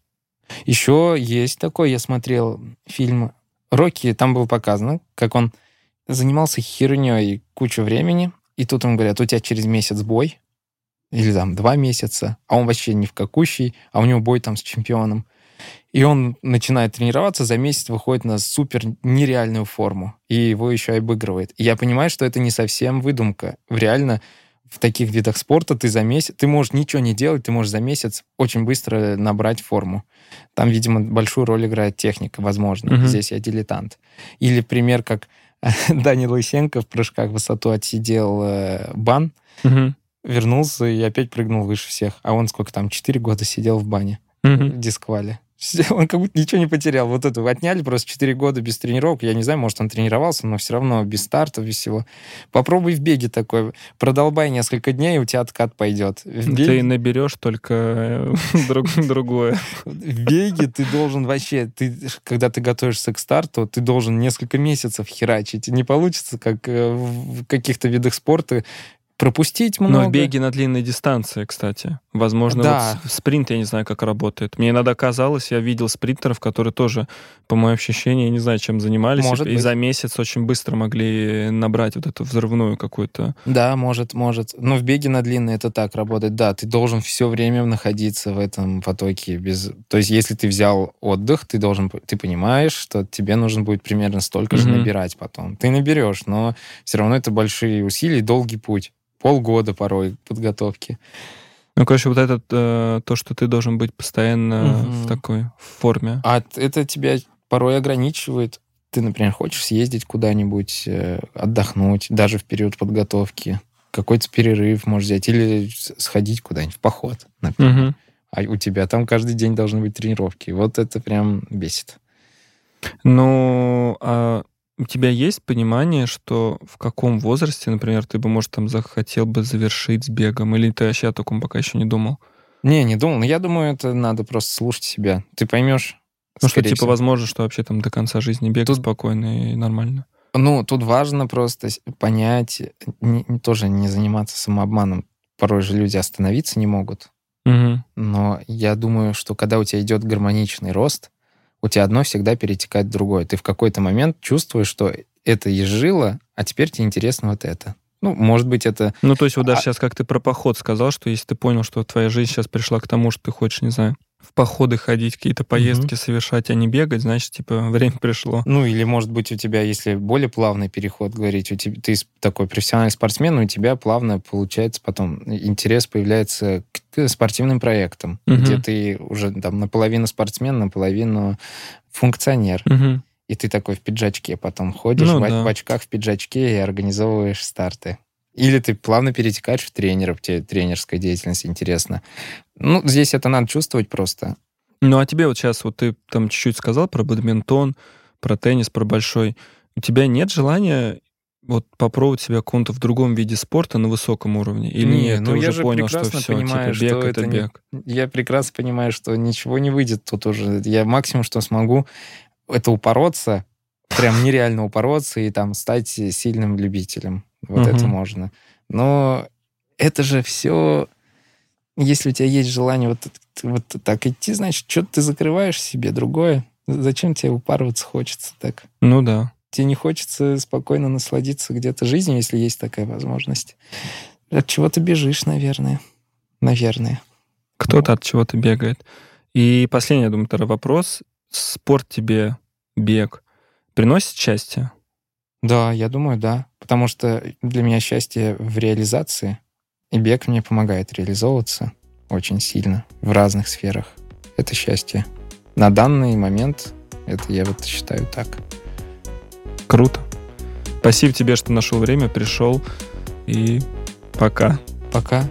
Еще есть такой, я смотрел фильм Рокки, там было показано, как он занимался херней кучу времени, и тут ему говорят, у тебя через месяц бой, или там два месяца, а он вообще не в какущий, а у него бой там с чемпионом. И он начинает тренироваться, за месяц выходит на супер нереальную форму. И его еще обыгрывает. И я понимаю, что это не совсем выдумка. Реально в таких видах спорта ты за месяц, ты можешь ничего не делать, ты можешь за месяц очень быстро набрать форму. Там, видимо, большую роль играет техника, возможно. Uh-huh. Здесь я дилетант. Или пример, как Данил Лысенко в прыжках в высоту отсидел э, бан, uh-huh. вернулся и опять прыгнул выше всех. А он сколько там, 4 года сидел в бане, uh-huh. в дисквале. Он как будто ничего не потерял. Вот это отняли просто 4 года без тренировок. Я не знаю, может, он тренировался, но все равно без старта, без всего. Попробуй в беге такой. Продолбай несколько дней, и у тебя откат пойдет. В беге... Ты наберешь только э, другое. В беге ты должен вообще, ты, когда ты готовишься к старту, ты должен несколько месяцев херачить. Не получится, как э, в каких-то видах спорта, пропустить много. Но в беге на длинной дистанции, кстати. Возможно, да. вот спринт, я не знаю, как работает. Мне иногда казалось, я видел спринтеров, которые тоже, по моим ощущениям, я не знаю, чем занимались, может и, и за месяц очень быстро могли набрать вот эту взрывную какую-то... Да, может, может. Но в беге на длинной это так работает. Да, ты должен все время находиться в этом потоке. Без... То есть, если ты взял отдых, ты должен, ты понимаешь, что тебе нужно будет примерно столько mm-hmm. же набирать потом. Ты наберешь, но все равно это большие усилия, долгий путь полгода порой подготовки. Ну, короче, вот это э, то, что ты должен быть постоянно угу. в такой форме. А это тебя порой ограничивает. Ты, например, хочешь съездить куда-нибудь, э, отдохнуть, даже в период подготовки, какой-то перерыв можешь взять, или сходить куда-нибудь в поход, например. Угу. А у тебя там каждый день должны быть тренировки. Вот это прям бесит. Ну, а у тебя есть понимание, что в каком возрасте, например, ты бы, может, там захотел бы завершить с бегом? Или ты вообще о таком пока еще не думал? Не, не думал. Но я думаю, это надо просто слушать себя. Ты поймешь. Ну, что, типа, всего. возможно, что вообще там до конца жизни бегать тут... спокойно и нормально. Ну, тут важно просто понять, не, тоже не заниматься самообманом. Порой же люди остановиться не могут. Угу. Но я думаю, что когда у тебя идет гармоничный рост, у тебя одно всегда перетекает в другое. Ты в какой-то момент чувствуешь, что это изжило, а теперь тебе интересно вот это. Ну, может быть, это... Ну, то есть вот даже а... сейчас, как ты про поход сказал, что если ты понял, что твоя жизнь сейчас пришла к тому, что ты хочешь, не знаю, в походы ходить, какие-то поездки mm-hmm. совершать, а не бегать, значит, типа, время пришло. Ну, или, может быть, у тебя, если более плавный переход говорить, у тебя, ты такой профессиональный спортсмен, у тебя плавно получается потом интерес появляется к спортивным проектам, mm-hmm. где ты уже там наполовину спортсмен, наполовину функционер. Mm-hmm. И ты такой в пиджачке потом ходишь, ну, в, да. в очках в пиджачке и организовываешь старты. Или ты плавно перетекаешь в тренеров, тебе тренерская деятельность интересна. Ну, здесь это надо чувствовать просто. Ну, а тебе вот сейчас, вот ты там чуть-чуть сказал про бадминтон, про теннис, про большой. У тебя нет желания вот попробовать себя каком-то в другом виде спорта на высоком уровне? Или не, нет, ну, ты я уже же понял, что все, понимаю, типа, бег что это, это бег? Не, я прекрасно понимаю, что ничего не выйдет тут уже. Я максимум, что смогу, это упороться, прям нереально упороться и там стать сильным любителем. Вот угу. это можно. Но это же все... Если у тебя есть желание вот, вот так идти, значит, что-то ты закрываешь себе другое. Зачем тебе упарываться хочется так? Ну да. Тебе не хочется спокойно насладиться где-то жизнью, если есть такая возможность. От чего ты бежишь, наверное. Наверное. Кто-то от чего-то бегает. И последний, я думаю, второй вопрос. Спорт тебе, бег, приносит счастье? Да, я думаю, да. Потому что для меня счастье в реализации, и бег мне помогает реализовываться очень сильно в разных сферах. Это счастье. На данный момент это я вот считаю так. Круто. Спасибо тебе, что нашел время, пришел. И пока. Пока.